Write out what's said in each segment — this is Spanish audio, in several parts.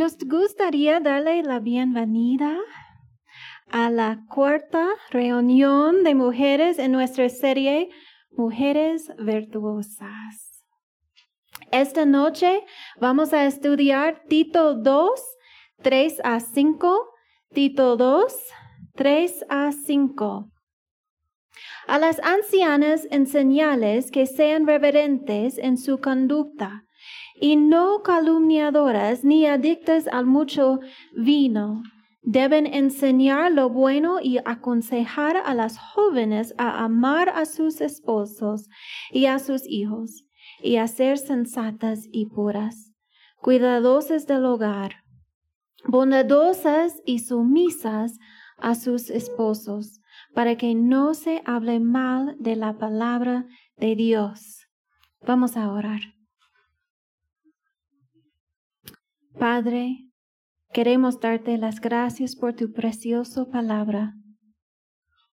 Nos gustaría darle la bienvenida a la cuarta reunión de mujeres en nuestra serie Mujeres Virtuosas. Esta noche vamos a estudiar Tito 2, 3 a 5, Tito 2, 3 a 5. A las ancianas enseñales que sean reverentes en su conducta y no calumniadoras ni adictas al mucho vino. Deben enseñar lo bueno y aconsejar a las jóvenes a amar a sus esposos y a sus hijos, y a ser sensatas y puras, cuidadosas del hogar, bondadosas y sumisas a sus esposos, para que no se hable mal de la palabra de Dios. Vamos a orar. Padre, queremos darte las gracias por tu preciosa palabra.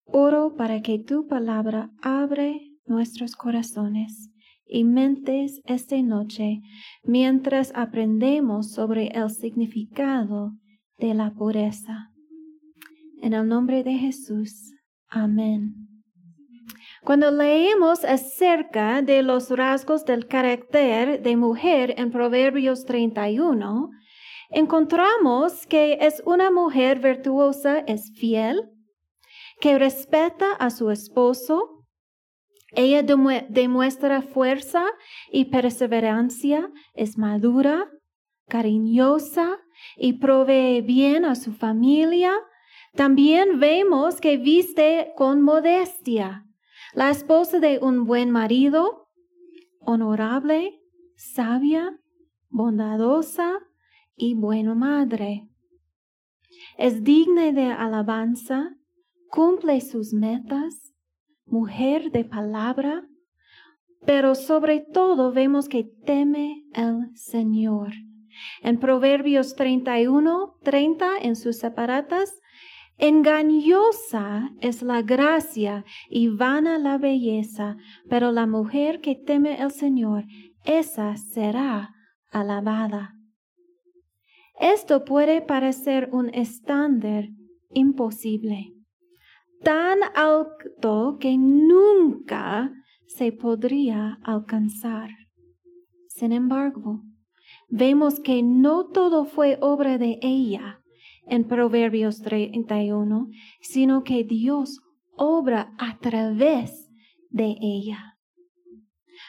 Oro para que tu palabra abre nuestros corazones y mentes esta noche mientras aprendemos sobre el significado de la pureza. En el nombre de Jesús. Amén. Cuando leemos acerca de los rasgos del carácter de mujer en Proverbios 31, encontramos que es una mujer virtuosa, es fiel, que respeta a su esposo, ella demuestra fuerza y perseverancia, es madura, cariñosa y provee bien a su familia. También vemos que viste con modestia, la esposa de un buen marido, honorable, sabia, bondadosa y buena madre. Es digna de alabanza, cumple sus metas, mujer de palabra, pero sobre todo vemos que teme el Señor. En Proverbios 31, 30, en sus separatas, Engañosa es la gracia y vana la belleza, pero la mujer que teme el Señor, esa será alabada. Esto puede parecer un estándar imposible, tan alto que nunca se podría alcanzar. Sin embargo, vemos que no todo fue obra de ella en Proverbios 31, sino que Dios obra a través de ella.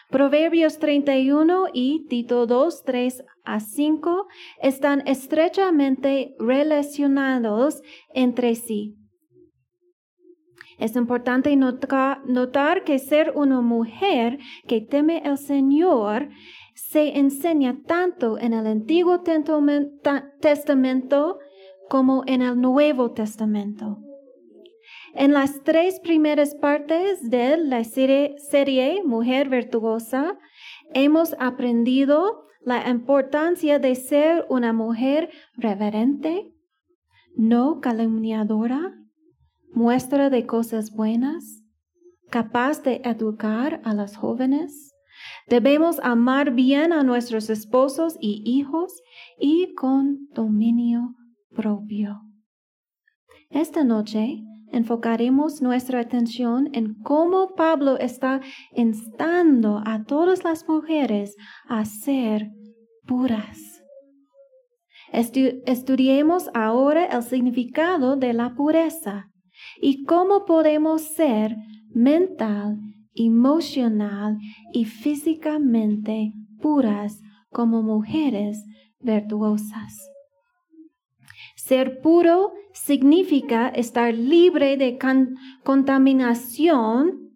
Proverbios 31 y Tito 2, 3 a 5 están estrechamente relacionados entre sí. Es importante notar, que ser una mujer que teme al Señor se enseña tanto en el Antiguo Testamento como en el Nuevo Testamento. En las tres primeras partes de la serie, Mujer Virtuosa, hemos aprendido la importancia de ser una mujer reverente, no calumniadora, muestra de cosas buenas, capaz de educar a las jóvenes. Debemos amar bien a nuestros esposos y hijos y con dominio propio. Esta noche enfocaremos nuestra atención en cómo Pablo está instando a todas las mujeres a ser puras. estudiemos ahora el significado de la pureza y cómo podemos ser mental, emocional y físicamente puras como mujeres virtuosas. Ser puro significa estar libre de contaminación.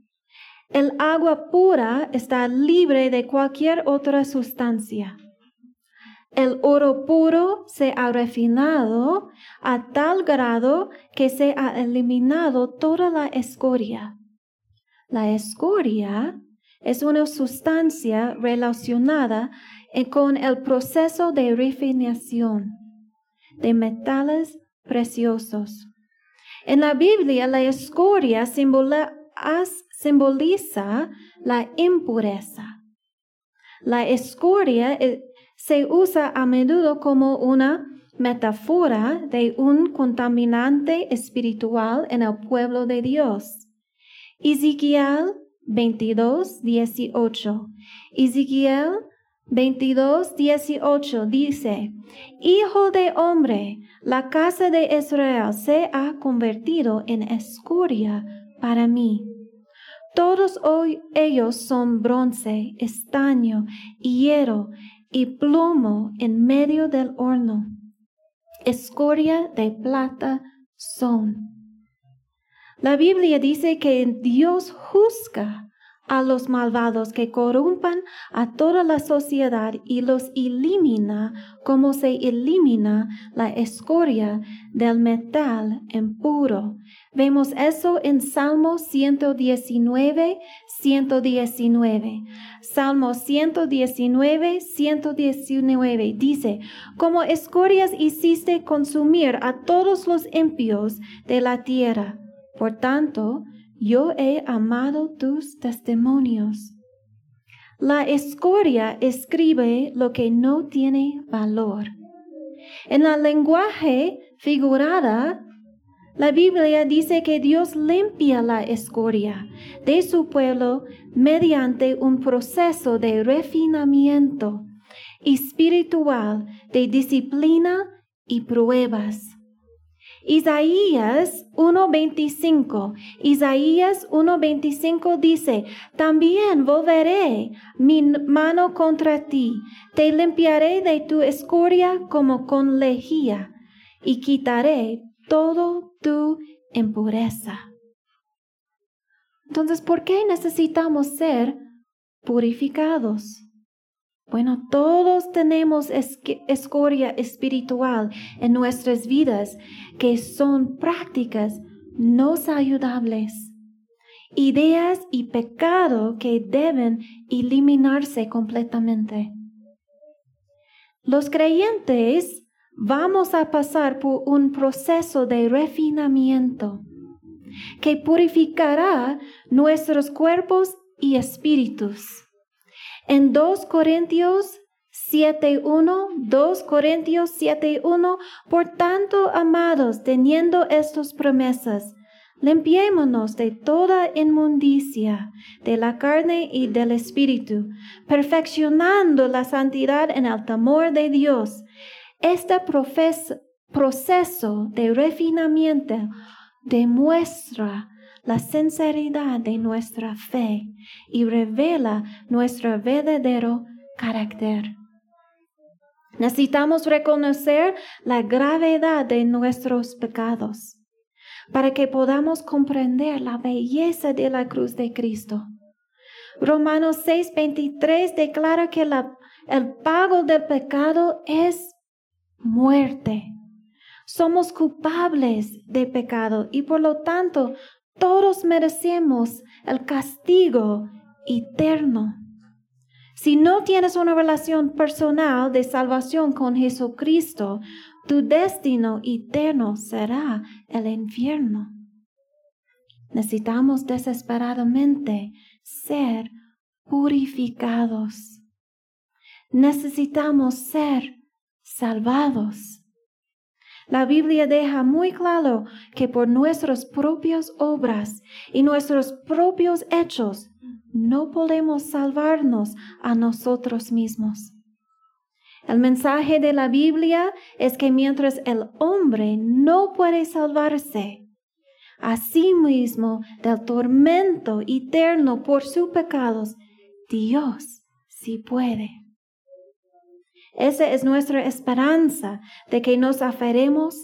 El agua pura está libre de cualquier otra sustancia. El oro puro se ha refinado a tal grado que se ha eliminado toda la escoria. La escoria es una sustancia relacionada con el proceso de refinación de metales preciosos. En la Biblia, la escoria simboliza la impureza. La escoria eh, se usa a menudo como una metáfora de un contaminante espiritual en el pueblo de Dios. Ezequiel 22, 18. Ezequiel 22, 18 dice, Hijo de hombre, la casa de Israel se ha convertido en escoria para mí. Todos hoy ellos son bronce, estaño, hierro y plomo en medio del horno. Escoria de plata son. La Biblia dice que Dios juzga a los malvados que corrompan a toda la sociedad y los elimina como se elimina la escoria del metal impuro. Vemos eso en Salmo 119, 119. Salmo 119, 119 dice, como escorias hiciste consumir a todos los impíos de la tierra. Por tanto, yo he amado tus testimonios. La escoria escribe lo que no tiene valor. En el lenguaje figurada, la Biblia dice que Dios limpia la escoria de su pueblo mediante un proceso de refinamiento espiritual, de disciplina y pruebas. Isaías 1.25. Isaías 1.25 dice, también volveré mi mano contra ti, te limpiaré de tu escoria como con lejía, y quitaré todo tu impureza. Entonces, ¿por qué necesitamos ser purificados? Bueno, todos tenemos escoria espiritual en nuestras vidas que son prácticas no saludables, ideas y pecado que deben eliminarse completamente. Los creyentes vamos a pasar por un proceso de refinamiento que purificará nuestros cuerpos y espíritus en 2 Corintios 7.1, 2 Corintios 7.1, por tanto, amados, teniendo estas promesas, limpiémonos de toda inmundicia de la carne y del espíritu, perfeccionando la santidad en el temor de Dios. Este proceso de refinamiento demuestra la sinceridad de nuestra fe y revela nuestro verdadero carácter. Necesitamos reconocer la gravedad de nuestros pecados para que podamos comprender la belleza de la cruz de Cristo. Romanos 6:23 declara que el pago del pecado es muerte. Somos culpables de pecado y por lo tanto todos merecemos el castigo eterno. Si no tienes una relación personal de salvación con Jesucristo, tu destino eterno será el infierno. Necesitamos desesperadamente ser purificados. Necesitamos ser salvados. La Biblia deja muy claro que por nuestras propias obras y nuestros propios hechos no podemos salvarnos a nosotros mismos. El mensaje de la Biblia es que mientras el hombre no puede salvarse, mismo del tormento eterno por sus pecados, Dios sí puede. Esa es nuestra esperanza de que nos aferremos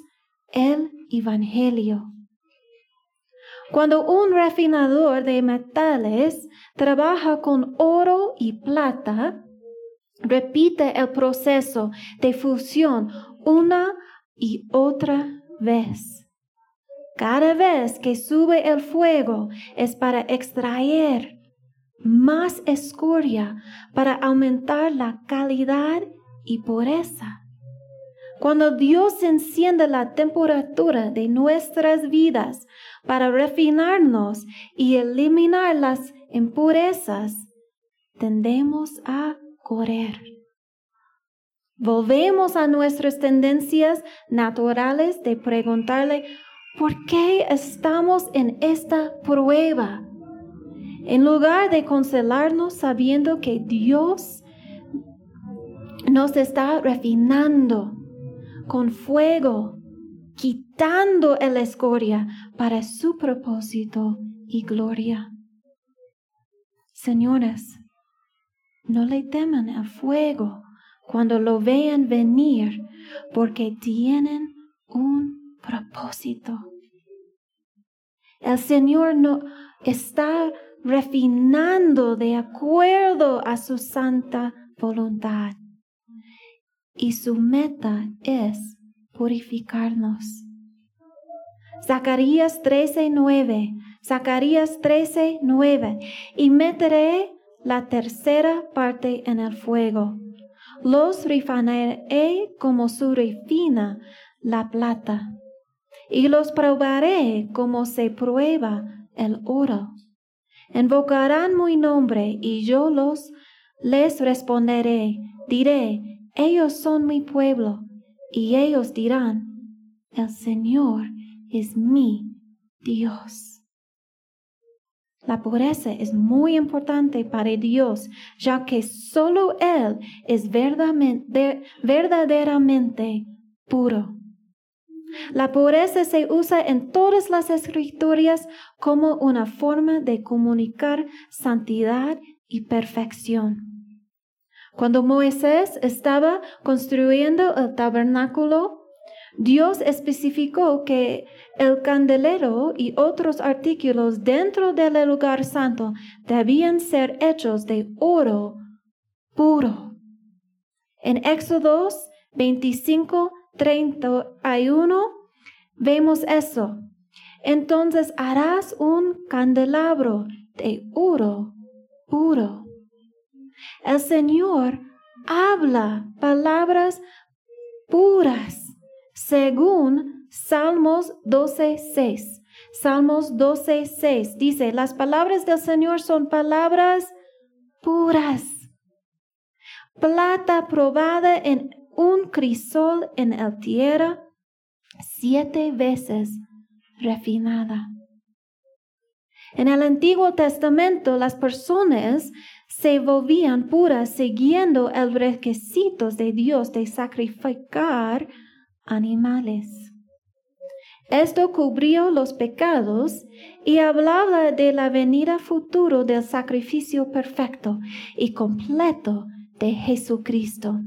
el Evangelio. Cuando un refinador de metales trabaja con oro y plata, repite el proceso de fusión una y otra vez. Cada vez que sube el fuego es para extraer más escoria, para aumentar la calidad y pureza. Cuando Dios enciende la temperatura de nuestras vidas para refinarnos y eliminar las impurezas, tendemos a correr. Volvemos a nuestras tendencias naturales de preguntarle, ¿por qué estamos en esta prueba? En lugar de consolarnos sabiendo que Dios nos está refinando con fuego, quitando la escoria para su propósito y gloria. Señores, no le teman al fuego cuando lo vean venir, porque tienen un propósito. El Señor no está refinando de acuerdo a su santa voluntad. Y su meta es purificarnos. Zacarías 13:9, Zacarías 13:9, y meteré la tercera parte en el fuego. Los refinaré como su refina la plata, y los probaré como se prueba el oro. Invocarán mi nombre y yo los les responderé. Diré, ellos son mi pueblo. Y ellos dirán, el Señor es mi Dios. La pureza es muy importante para Dios, ya que solo Él es verdaderamente puro. La pureza se usa en todas las escrituras como una forma de comunicar santidad y perfección. Cuando Moisés estaba construyendo el tabernáculo, Dios especificó que el candelero y otros artículos dentro del lugar santo debían ser hechos de oro puro. En Éxodo 25 31 vemos eso. Entonces harás un candelabro de oro puro. El Señor habla palabras puras según Salmos 12.6. Salmos 12.6 dice, las palabras del Señor son palabras puras. Plata probada en un crisol en el tierra siete veces refinada. En el Antiguo Testamento las personas se volvían puras siguiendo el requisito de Dios de sacrificar animales. Esto cubrió los pecados y hablaba de la venida futuro del sacrificio perfecto y completo de Jesucristo.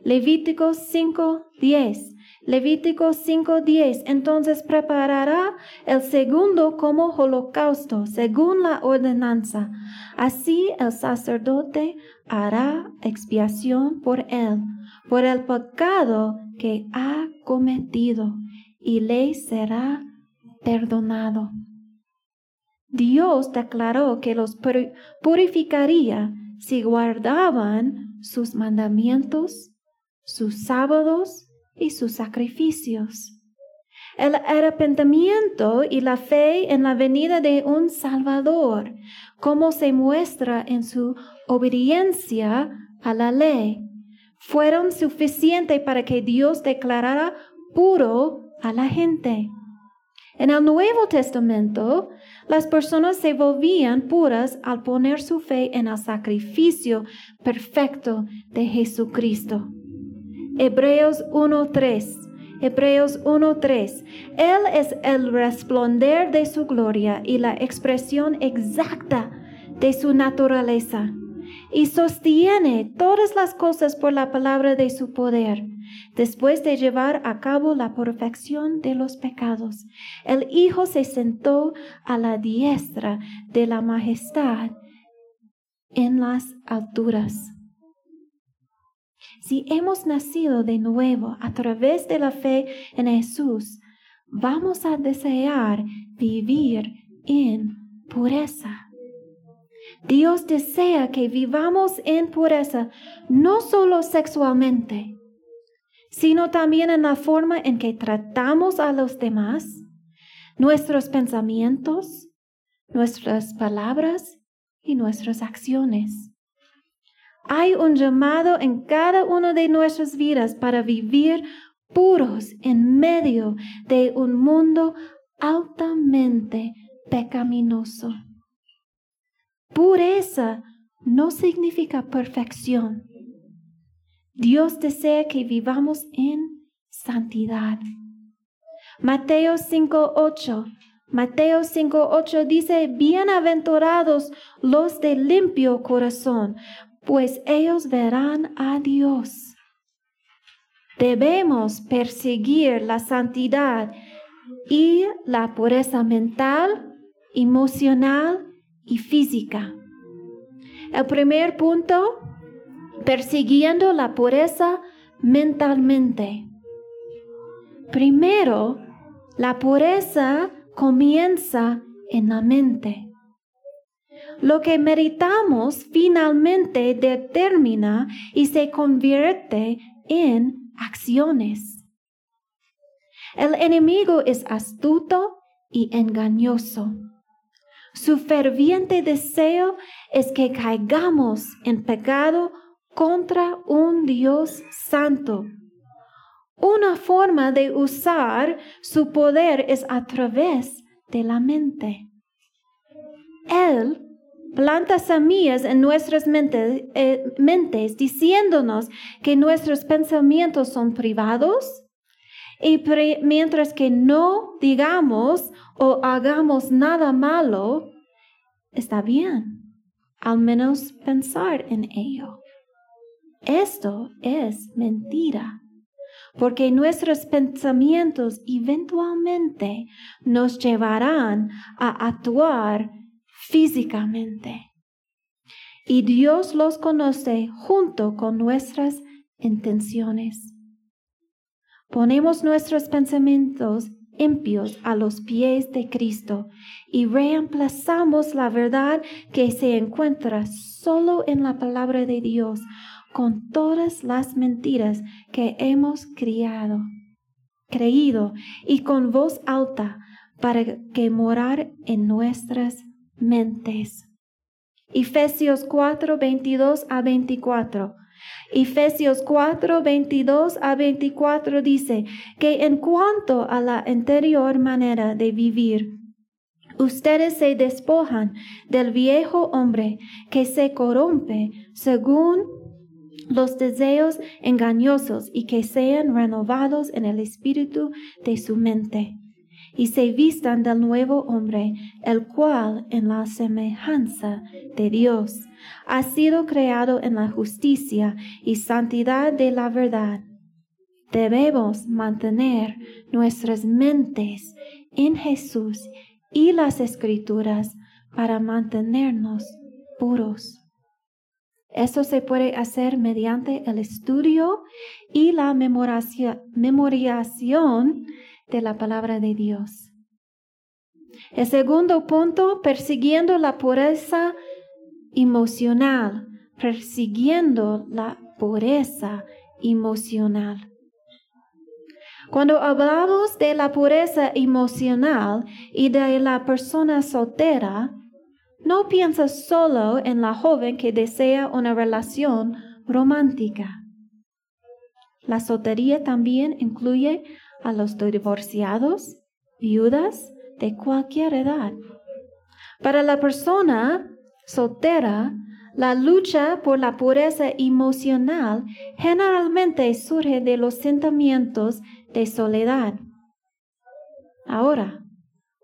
Levítico 5:10. Levítico 5:10. Entonces preparará el segundo como holocausto, según la ordenanza. Así el sacerdote hará expiación por él, por el pecado que ha cometido, y le será perdonado. Dios declaró que los purificaría si guardaban sus mandamientos sus sábados y sus sacrificios. El arrepentimiento y la fe en la venida de un Salvador, como se muestra en su obediencia a la ley, fueron suficientes para que Dios declarara puro a la gente. En el Nuevo Testamento, las personas se volvían puras al poner su fe en el sacrificio perfecto de Jesucristo. Hebreos 1.3. Hebreos 1.3. Él es el resplandor de su gloria y la expresión exacta de su naturaleza, y sostiene todas las cosas por la palabra de su poder. Después de llevar a cabo la perfección de los pecados, el Hijo se sentó a la diestra de la majestad en las alturas. Si hemos nacido de nuevo a través de la fe en Jesús, vamos a desear vivir en pureza. Dios desea que vivamos en pureza no solo sexualmente, sino también en la forma en que tratamos a los demás, nuestros pensamientos, nuestras palabras y nuestras acciones. Hay un llamado en cada una de nuestras vidas para vivir puros en medio de un mundo altamente pecaminoso. Pureza no significa perfección. Dios desea que vivamos en santidad. Mateo 5:8. Mateo 5:8 dice, bienaventurados los de limpio corazón, pues ellos verán a Dios. Debemos perseguir la santidad y la pureza mental, emocional y física. El primer punto, persiguiendo la pureza mentalmente. Primero, la pureza comienza en la mente. Lo que meditamos finalmente determina y se convierte en acciones. El enemigo es astuto y engañoso. Su ferviente deseo es que caigamos en pecado contra un Dios santo. Una forma de usar su poder es a través de la mente. Él planta semillas en nuestras mentes, eh, mentes diciéndonos que nuestros pensamientos son privados y mientras que no digamos o hagamos nada malo, está bien, al menos pensar en ello. Esto es mentira, porque nuestros pensamientos eventualmente nos llevarán a actuar físicamente. Y Dios los conoce junto con nuestras intenciones. Ponemos nuestros pensamientos impios a los pies de Cristo y reemplazamos la verdad que se encuentra solo en la palabra de Dios con todas las mentiras que hemos criado, creído y con voz alta para que morar en nuestras mentes. Efesios 4, 22 a 24. Efesios 4, 22 a 24 dice que en cuanto a la anterior manera de vivir, ustedes se despojan del viejo hombre que se corrompe según los deseos engañosos y que sean renovados en el espíritu de su mente y se vistan del nuevo hombre, el cual en la semejanza de Dios ha sido creado en la justicia y santidad de la verdad. Debemos mantener nuestras mentes en Jesús y las escrituras para mantenernos puros. Esto se puede hacer mediante el estudio y la memorización de la palabra de Dios. El segundo punto, persiguiendo la pureza emocional, persiguiendo la pureza emocional. Cuando hablamos de la pureza emocional y de la persona soltera, no piensas solo en la joven que desea una relación romántica. La soltería también incluye a los divorciados, viudas de cualquier edad. Para la persona soltera, la lucha por la pureza emocional generalmente surge de los sentimientos de soledad. Ahora,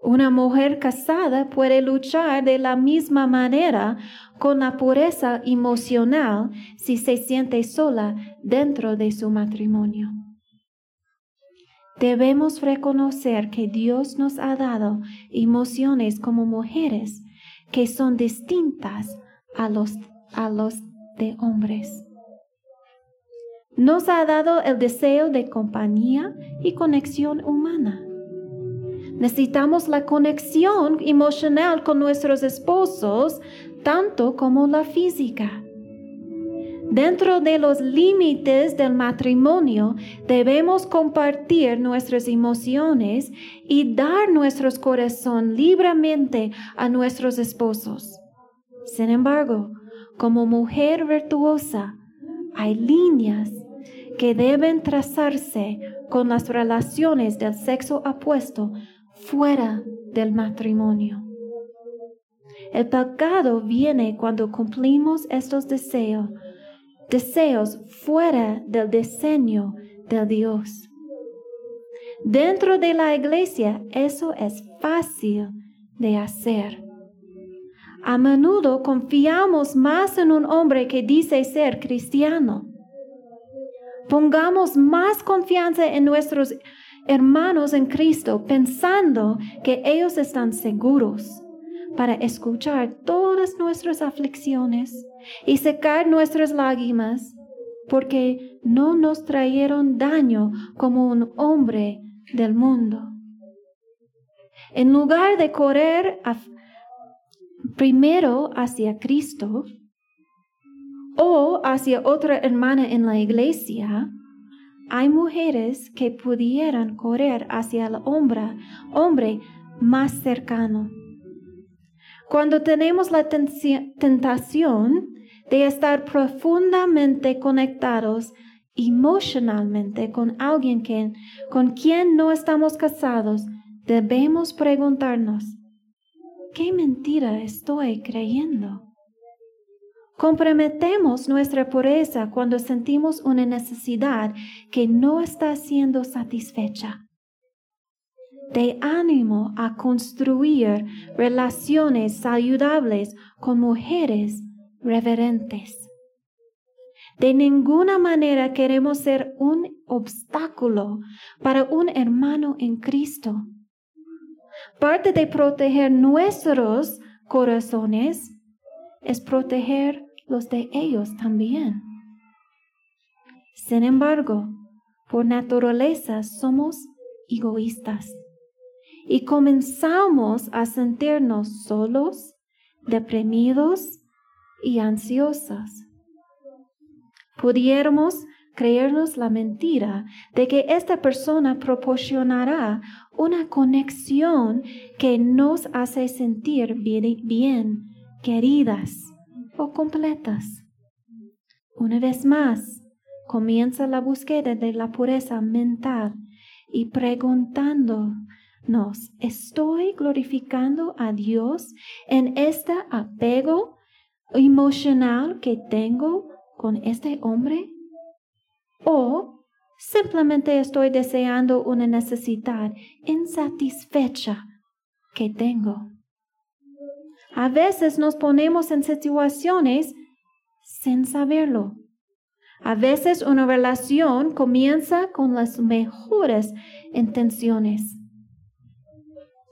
una mujer casada puede luchar de la misma manera con la pureza emocional si se siente sola dentro de su matrimonio. Debemos reconocer que Dios nos ha dado emociones como mujeres que son distintas a los, a los de hombres. Nos ha dado el deseo de compañía y conexión humana. Necesitamos la conexión emocional con nuestros esposos tanto como la física. Dentro de los límites del matrimonio debemos compartir nuestras emociones y dar nuestro corazón libremente a nuestros esposos. Sin embargo, como mujer virtuosa, hay líneas que deben trazarse con las relaciones del sexo opuesto fuera del matrimonio. El pecado viene cuando cumplimos estos deseos, deseos fuera del diseño de Dios. Dentro de la iglesia eso es fácil de hacer. A menudo confiamos más en un hombre que dice ser cristiano. Pongamos más confianza en nuestros hermanos en Cristo pensando que ellos están seguros para escuchar todas nuestras aflicciones y secar nuestras lágrimas, porque no nos trajeron daño como un hombre del mundo. En lugar de correr primero hacia Cristo o hacia otra hermana en la iglesia, hay mujeres que pudieran correr hacia el hombre, hombre más cercano cuando tenemos la tentación de estar profundamente conectados emocionalmente con alguien que, con quien no estamos casados, debemos preguntarnos, ¿qué mentira estoy creyendo? Comprometemos nuestra pureza cuando sentimos una necesidad que no está siendo satisfecha de ánimo a construir relaciones saludables con mujeres reverentes. De ninguna manera queremos ser un obstáculo para un hermano en Cristo. Parte de proteger nuestros corazones es proteger los de ellos también. Sin embargo, por naturaleza somos egoístas y comenzamos a sentirnos solos, deprimidos y ansiosos. Pudiéramos creernos la mentira de que esta persona proporcionará una conexión que nos hace sentir bien, bien, queridas o completas. Una vez más, comienza la búsqueda de la pureza mental y preguntando nos estoy glorificando a Dios en este apego emocional que tengo con este hombre? ¿O simplemente estoy deseando una necesidad insatisfecha que tengo? A veces nos ponemos en situaciones sin saberlo. A veces una relación comienza con las mejores intenciones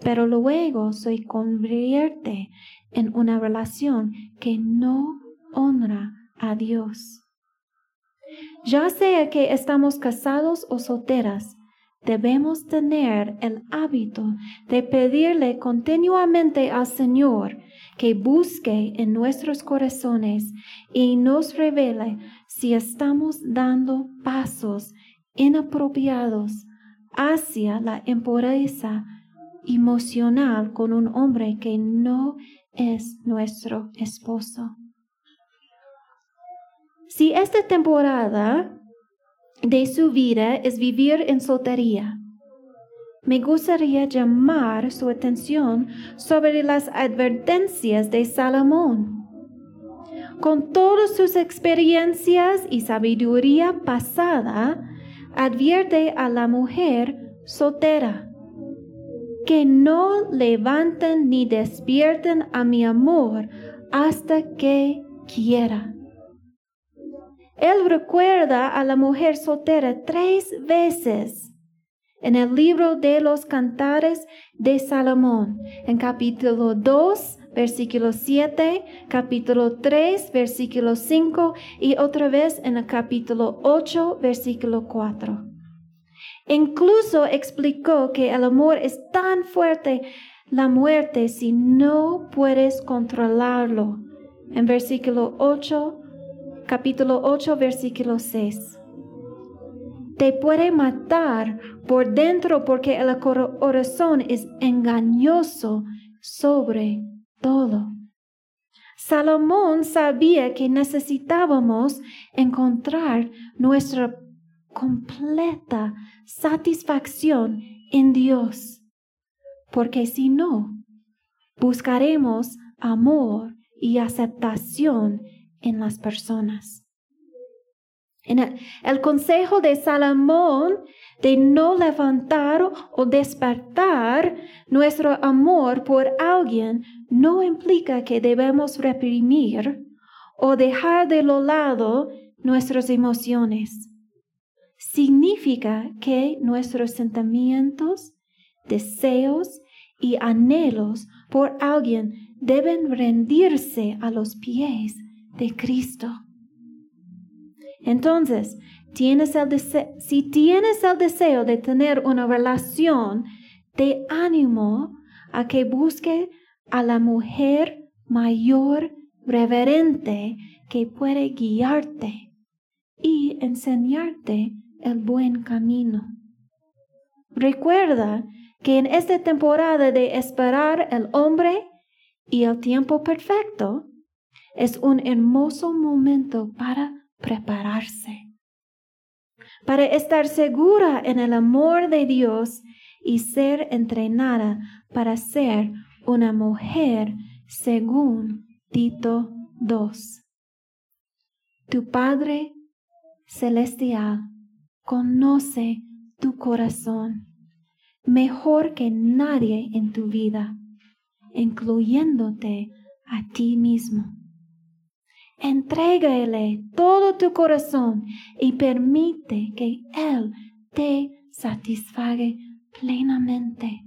pero luego se convierte en una relación que no honra a Dios. Ya sea que estamos casados o solteras, debemos tener el hábito de pedirle continuamente al Señor que busque en nuestros corazones y nos revele si estamos dando pasos inapropiados hacia la impureza emocional con un hombre que no es nuestro esposo. Si esta temporada de su vida es vivir en soltería, me gustaría llamar su atención sobre las advertencias de Salomón. Con todas sus experiencias y sabiduría pasada, advierte a la mujer soltera que no levanten ni despierten a mi amor hasta que quiera. Él recuerda a la mujer soltera tres veces en el libro de los cantares de Salomón, en capítulo 2, versículo 7, capítulo 3, versículo 5 y otra vez en el capítulo 8, versículo 4. Incluso explicó que el amor es tan fuerte la muerte si no puedes controlarlo. En versículo 8, capítulo 8, versículo 6. Te puede matar por dentro porque el corazón es engañoso sobre todo. Salomón sabía que necesitábamos encontrar nuestra completa satisfacción en Dios, porque si no, buscaremos amor y aceptación en las personas. En el, consejo de Salomón de no levantar o despertar nuestro amor por alguien no implica que debemos reprimir o dejar de lo lado nuestras emociones. Significa que nuestros sentimientos, deseos y anhelos por alguien deben rendirse a los pies de Cristo. Entonces, tienes el si tienes el deseo de tener una relación, de ánimo a que busque a la mujer mayor reverente que puede guiarte y enseñarte el buen camino. Recuerda que en esta temporada de esperar el hombre y el tiempo perfecto es un hermoso momento para prepararse, para estar segura en el amor de Dios y ser entrenada para ser una mujer según Tito 2. Tu Padre Celestial conoce tu corazón mejor que nadie en tu vida, incluyéndote a ti mismo. Entrégale todo tu corazón y permite que Él te satisfaga plenamente.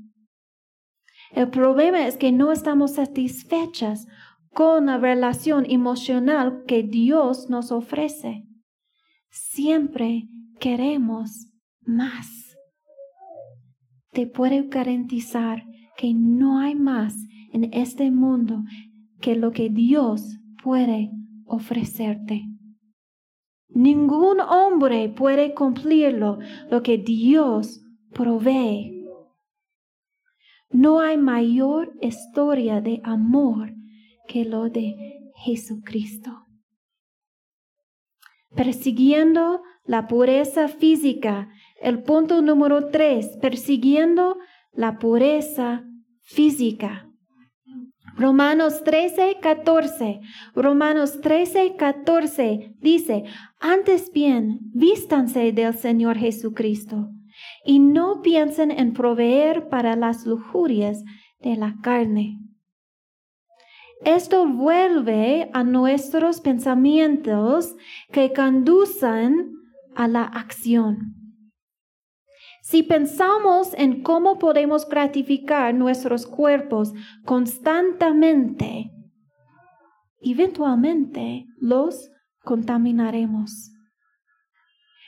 El problema es que no estamos satisfechas con la relación emocional que Dios nos ofrece. Siempre queremos más. Te puedo garantizar que no hay más en este mundo que lo que Dios puede ofrecerte. Ningún hombre puede cumplirlo lo que Dios provee. No hay mayor historia de amor que lo de Jesucristo. Persiguiendo la pureza física. El punto número tres, persiguiendo la pureza física. Romanos 13, 14. Romanos 13, 14 dice, antes bien, vístanse del Señor Jesucristo y no piensen en proveer para las lujurias de la carne. Esto vuelve a nuestros pensamientos que conducen a la acción. Si pensamos en cómo podemos gratificar nuestros cuerpos constantemente, eventualmente los contaminaremos.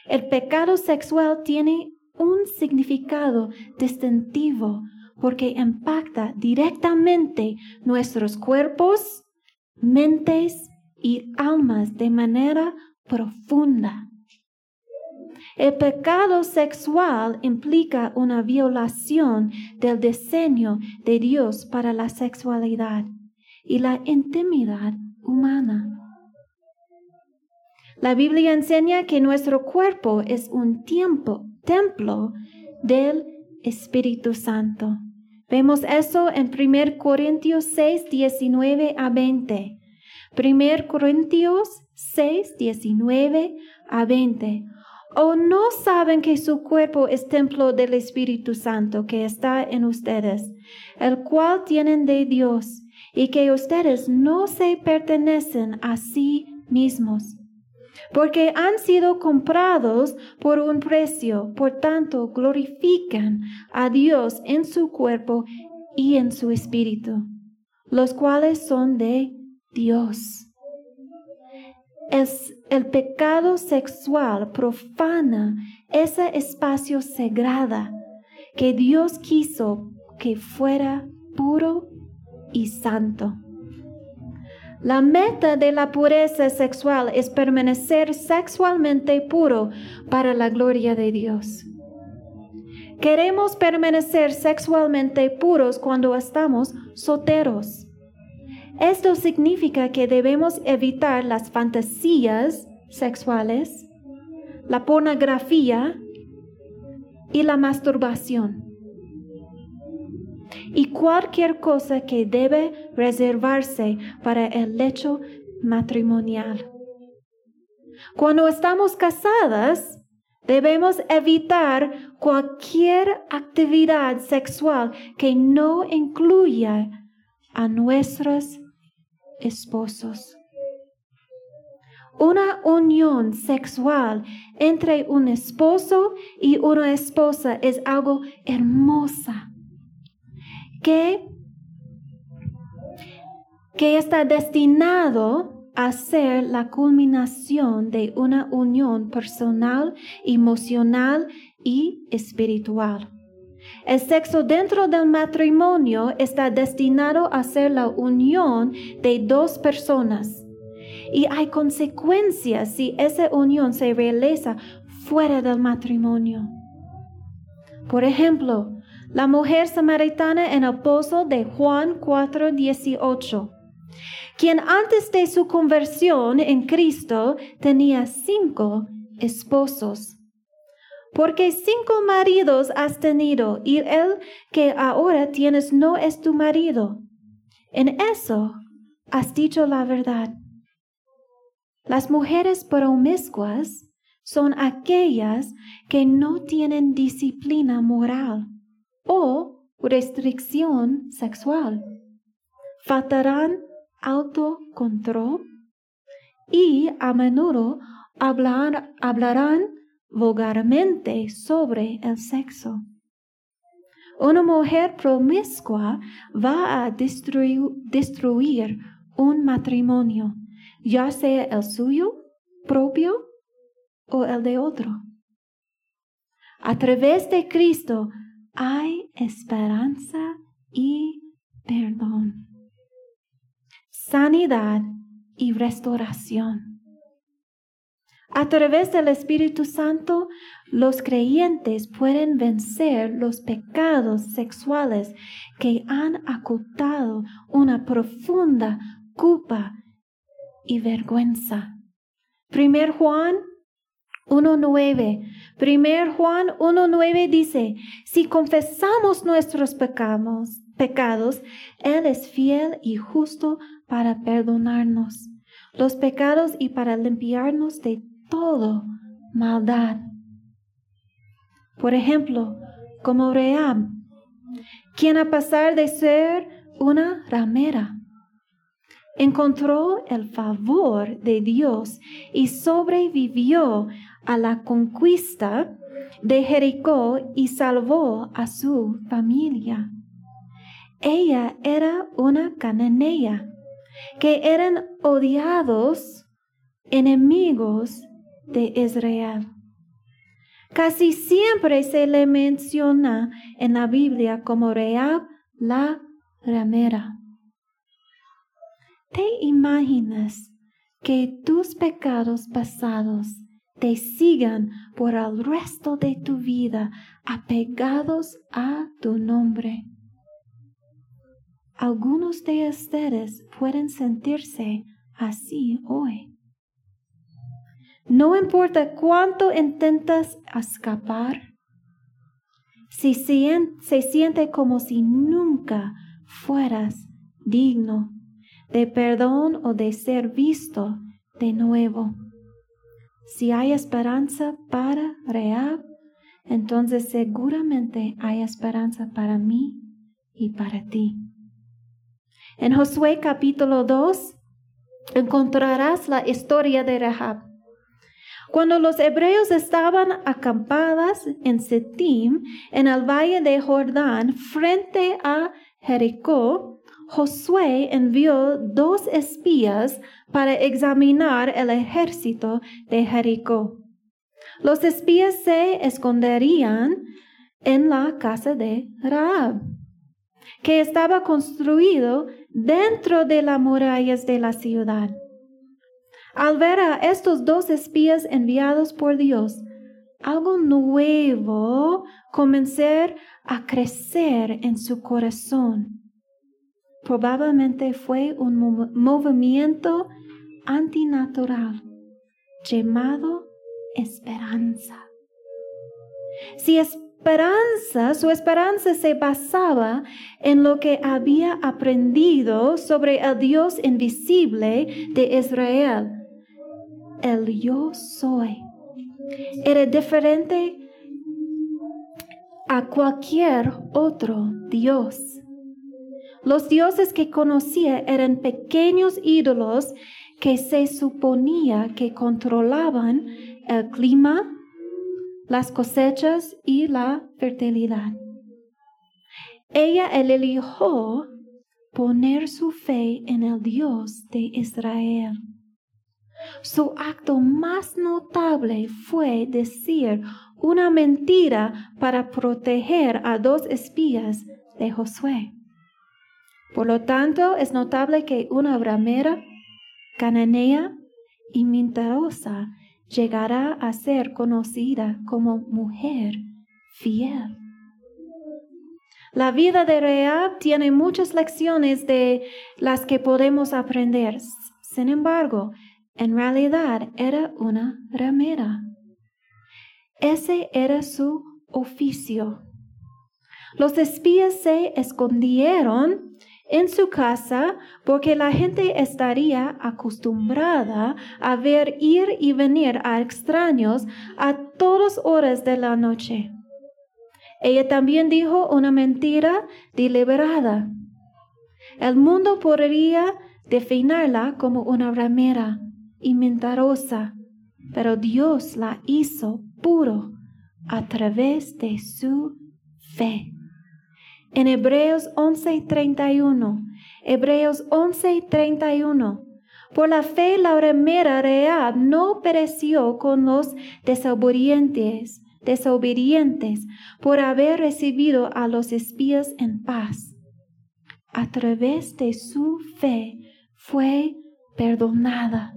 El pecado sexual tiene un significado distintivo porque impacta directamente nuestros cuerpos, mentes y almas de manera profunda. El pecado sexual implica una violación del diseño de Dios para la sexualidad y la intimidad humana. La Biblia enseña que nuestro cuerpo es un tiempo, templo del Espíritu Santo. Vemos eso en 1 Corintios 6, 19 a 20. 1 Corintios 6, 19 a 20. ¿O no saben que su cuerpo es templo del Espíritu Santo que está en ustedes, el cual tienen de Dios, y que ustedes no se pertenecen a sí mismos? Porque han sido comprados por un precio, por tanto glorifican a Dios en su cuerpo y en su espíritu, los cuales son de Dios. Es el pecado sexual profana ese espacio sagrado que Dios quiso que fuera puro y santo. La meta de la pureza sexual es permanecer sexualmente puro para la gloria de Dios. Queremos permanecer sexualmente puros cuando estamos solteros Esto significa que debemos evitar las fantasías sexuales, la pornografía y la masturbación. Y cualquier cosa que debe reservarse para el lecho matrimonial. Cuando estamos casadas, debemos evitar cualquier actividad sexual que no incluya a nuestros esposos. Una unión sexual entre un esposo y una esposa es algo hermosa que, que está destinado a ser la culminación de una unión personal, emocional y espiritual. El sexo dentro del matrimonio está destinado a ser la unión de dos personas. Y hay consecuencias si esa unión se realiza fuera del matrimonio. Por ejemplo, la mujer samaritana en el pozo de Juan 4:18, quien antes de su conversión en Cristo tenía cinco esposos porque cinco maridos has tenido y el que ahora tienes no es tu marido. En eso has dicho la verdad. Las mujeres promiscuas son aquellas que no tienen disciplina moral o restricción sexual. Faltarán autocontrol y a menudo hablarán vulgarmente sobre el sexo. Una mujer promiscua va a destruir, un matrimonio, ya sea el suyo propio o el de otro. A través de Cristo hay esperanza y perdón, sanidad y restauración. A través del Espíritu Santo, los creyentes pueden vencer los pecados sexuales que han ocultado una profunda culpa y vergüenza. Primer Juan 1.9. Primer Juan 1.9 dice, si confesamos nuestros pecados, pecados, Él es fiel y justo para perdonarnos los pecados y para limpiarnos de todo maldad. Por ejemplo, como Reab, quien a pesar de ser una ramera, encontró el favor de Dios y sobrevivió a la conquista de Jericó y salvó a su familia. Ella era una cananea, que eran odiados enemigos de Israel. Casi siempre se le menciona en la Biblia como Reab la ramera. ¿Te imaginas que tus pecados pasados te sigan por el resto de tu vida apegados a tu nombre? Algunos de ustedes pueden sentirse así hoy. No importa cuánto intentas escapar, si se, siente como si nunca fueras digno de perdón o de ser visto de nuevo. Si hay esperanza para Reab, entonces seguramente hay esperanza para mí y para ti. En Josué capítulo 2 encontrarás la historia de Rahab. Cuando los hebreos estaban acampadas en Setim, en el valle de Jordán, frente a Jericó, Josué envió dos espías para examinar el ejército de Jericó. Los espías se esconderían en la casa de Raab, que estaba construido dentro de las murallas de la ciudad. Al ver a estos dos espías enviados por Dios, algo nuevo comenzó a crecer en su corazón. probablemente fue un movimiento antinatural llamado esperanza. Si esperanza, su esperanza se basaba en lo que había aprendido sobre el Dios invisible de Israel. El yo soy era diferente a cualquier otro Dios. Los dioses que conocía eran pequeños ídolos que se suponía que controlaban el clima, las cosechas y la fertilidad. Ella eligió poner su fe en el Dios de Israel. Su acto más notable fue decir una mentira para proteger a dos espías de Josué. Por lo tanto, es notable que una ramera cananea y mentirosa llegará a ser conocida como mujer fiel. La vida de Reab tiene muchas lecciones de las que podemos aprender. Sin embargo, en realidad era una ramera. Ese era su oficio. Los espías se escondieron en su casa porque la gente estaría acostumbrada a ver ir y venir a extraños a todas horas de la noche. Ella también dijo una mentira deliberada. El mundo podría definirla como una ramera y mentirosa, pero Dios la hizo puro a través de su fe. En Hebreos 11:31, Hebreos 11:31, por la fe la ramera real no pereció con los desobedientes, desobedientes, por haber recibido a los espías en paz. A través de su fe fue perdonada.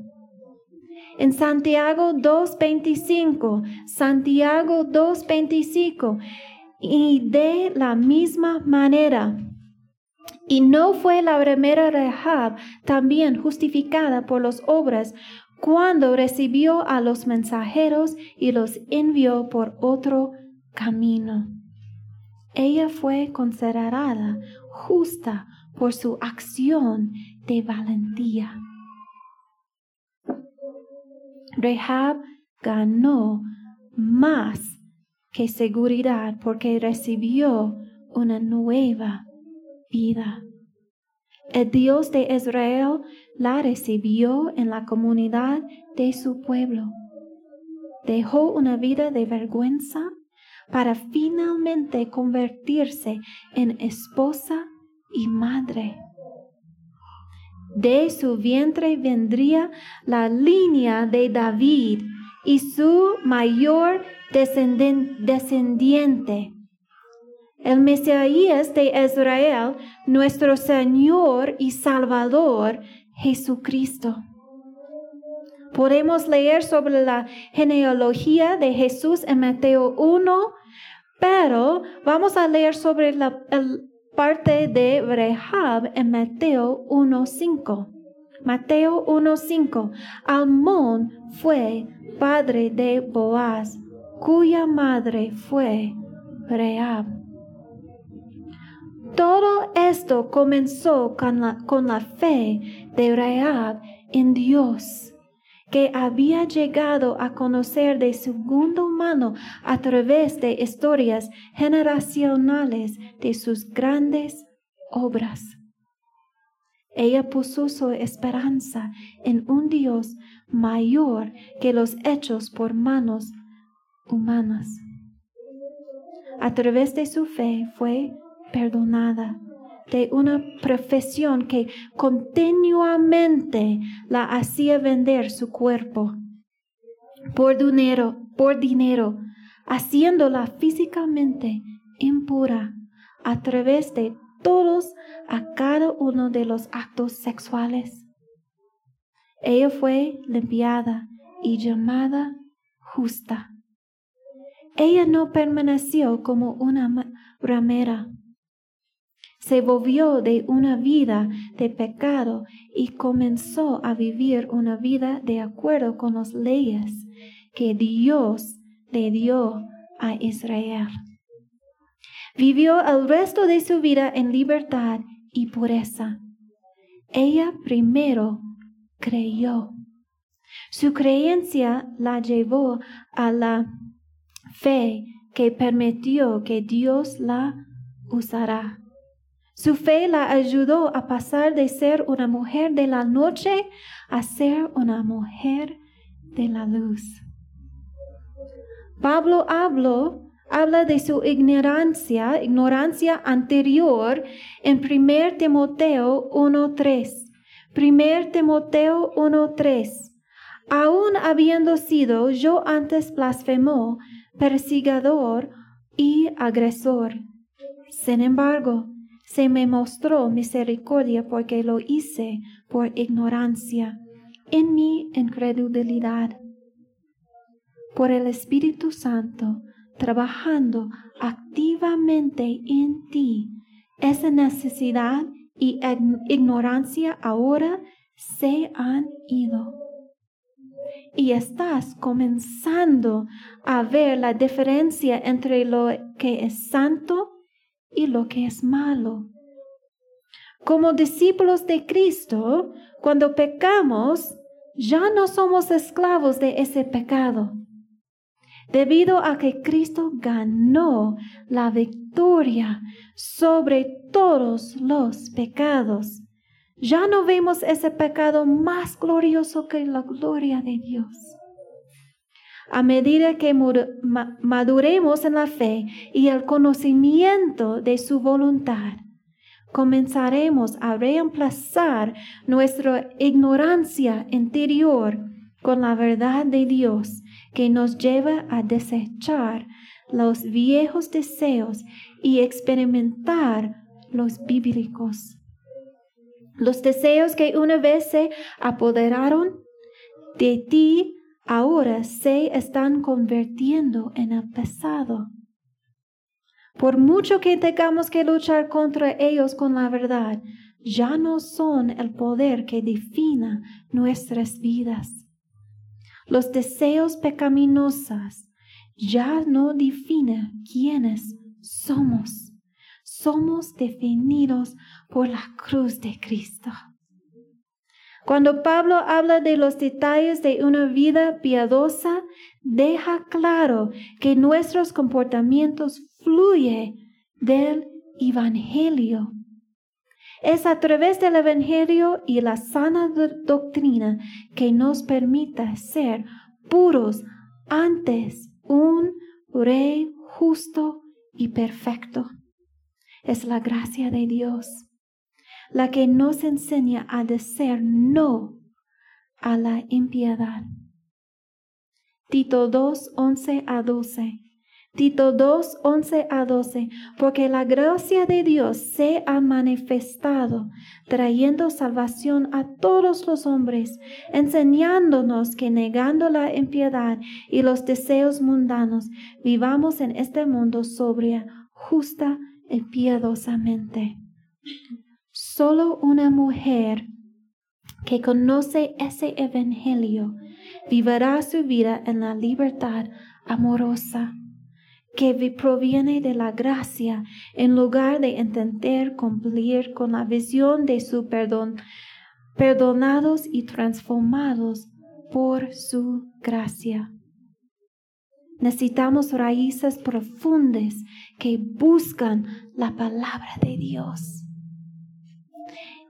En Santiago 2.25, Santiago 2.25, y de la misma manera. Y no fue la primera Rehab también justificada por las obras cuando recibió a los mensajeros y los envió por otro camino. Ella fue considerada justa por su acción de valentía. Rehab ganó más que seguridad porque recibió una nueva vida. El Dios de Israel la recibió en la comunidad de su pueblo. Dejó una vida de vergüenza para finalmente convertirse en esposa y madre. De su vientre vendría la línea de David y su mayor descendiente. El Mesías de Israel, nuestro Señor y Salvador, Jesucristo. Podemos leer sobre la genealogía de Jesús en Mateo 1, pero vamos a leer sobre la, parte de Rehab en Mateo 1.5. Mateo 1.5. Almón fue padre de Boaz, cuya madre fue Rehab. Todo esto comenzó con la, con la fe de Rehab en Dios que había llegado a conocer de segundo mano a través de historias generacionales de sus grandes obras. Ella puso su esperanza en un Dios mayor que los hechos por manos humanas. A través de su fe fue perdonada de una profesión que continuamente la hacía vender su cuerpo por dinero, por dinero, haciéndola físicamente impura a través de todos a cada uno de los actos sexuales. Ella fue limpiada y llamada justa. Ella no permaneció como una ramera se volvió de una vida de pecado y comenzó a vivir una vida de acuerdo con las leyes que Dios le dio a Israel. Vivió el resto de su vida en libertad y pureza. Ella primero creyó. Su creencia la llevó a la fe que permitió que Dios la usara. Su fe la ayudó a pasar de ser una mujer de la noche a ser una mujer de la luz. Pablo habló, habla de su ignorancia, ignorancia anterior en 1 Timoteo 1.3. 1 Timoteo 1.3. Aún habiendo sido yo antes blasfemo, persigador y agresor. Sin embargo, se me mostró misericordia porque lo hice por ignorancia, en mi incredulidad. Por el Espíritu Santo, trabajando activamente en ti, esa necesidad y ignorancia ahora se han ido. Y estás comenzando a ver la diferencia entre lo que es santo y lo que es malo. Como discípulos de Cristo, cuando pecamos, ya no somos esclavos de ese pecado. Debido a que Cristo ganó la victoria sobre todos los pecados, ya no vemos ese pecado más glorioso que la gloria de Dios. A medida que maduremos en la fe y el conocimiento de su voluntad, comenzaremos a reemplazar nuestra ignorancia interior con la verdad de Dios que nos lleva a desechar los viejos deseos y experimentar los bíblicos. Los deseos que una vez se apoderaron de ti ahora se están convirtiendo en el pasado. Por mucho que tengamos que luchar contra ellos con la verdad, ya no son el poder que defina nuestras vidas. Los deseos pecaminosos ya no definen quiénes somos. Somos definidos por la cruz de Cristo. Cuando Pablo habla de los detalles de una vida piadosa, deja claro que nuestros comportamientos fluyen del Evangelio. Es a través del Evangelio y la sana doctrina que nos permite ser puros antes un rey justo y perfecto. Es la gracia de Dios la que nos enseña a decir no a la impiedad. Tito 2, 11 a 12. Tito 2, 11 a 12, porque la gracia de Dios se ha manifestado, trayendo salvación a todos los hombres, enseñándonos que negando la impiedad y los deseos mundanos, vivamos en este mundo sobria, justa y piadosamente. Solo una mujer que conoce ese evangelio vivirá su vida en la libertad amorosa que proviene de la gracia en lugar de intentar cumplir con la visión de su perdón, perdonados y transformados por su gracia. Necesitamos raíces profundas que buscan la palabra de Dios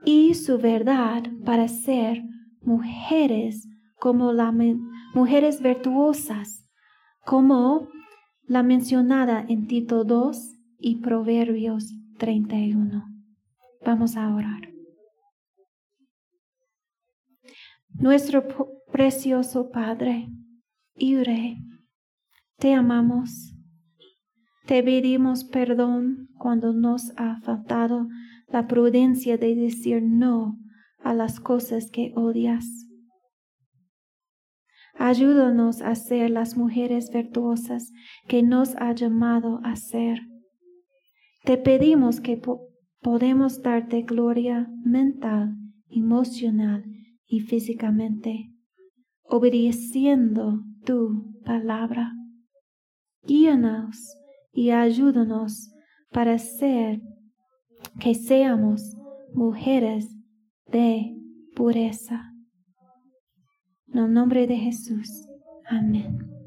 y su verdad para ser mujeres como las mujeres virtuosas, como la mencionada en Tito 2 y Proverbios 31. Vamos a orar. Nuestro precioso Padre y Rey, te amamos. Te pedimos perdón cuando nos ha faltado la prudencia de decir no a las cosas que odias. Ayúdanos a ser las mujeres virtuosas que nos ha llamado a ser. Te pedimos que podemos darte gloria mental, emocional y físicamente, obedeciendo tu palabra. Guíanos y ayúdanos para ser que seamos mujeres de pureza. En el nombre de Jesús. Amén.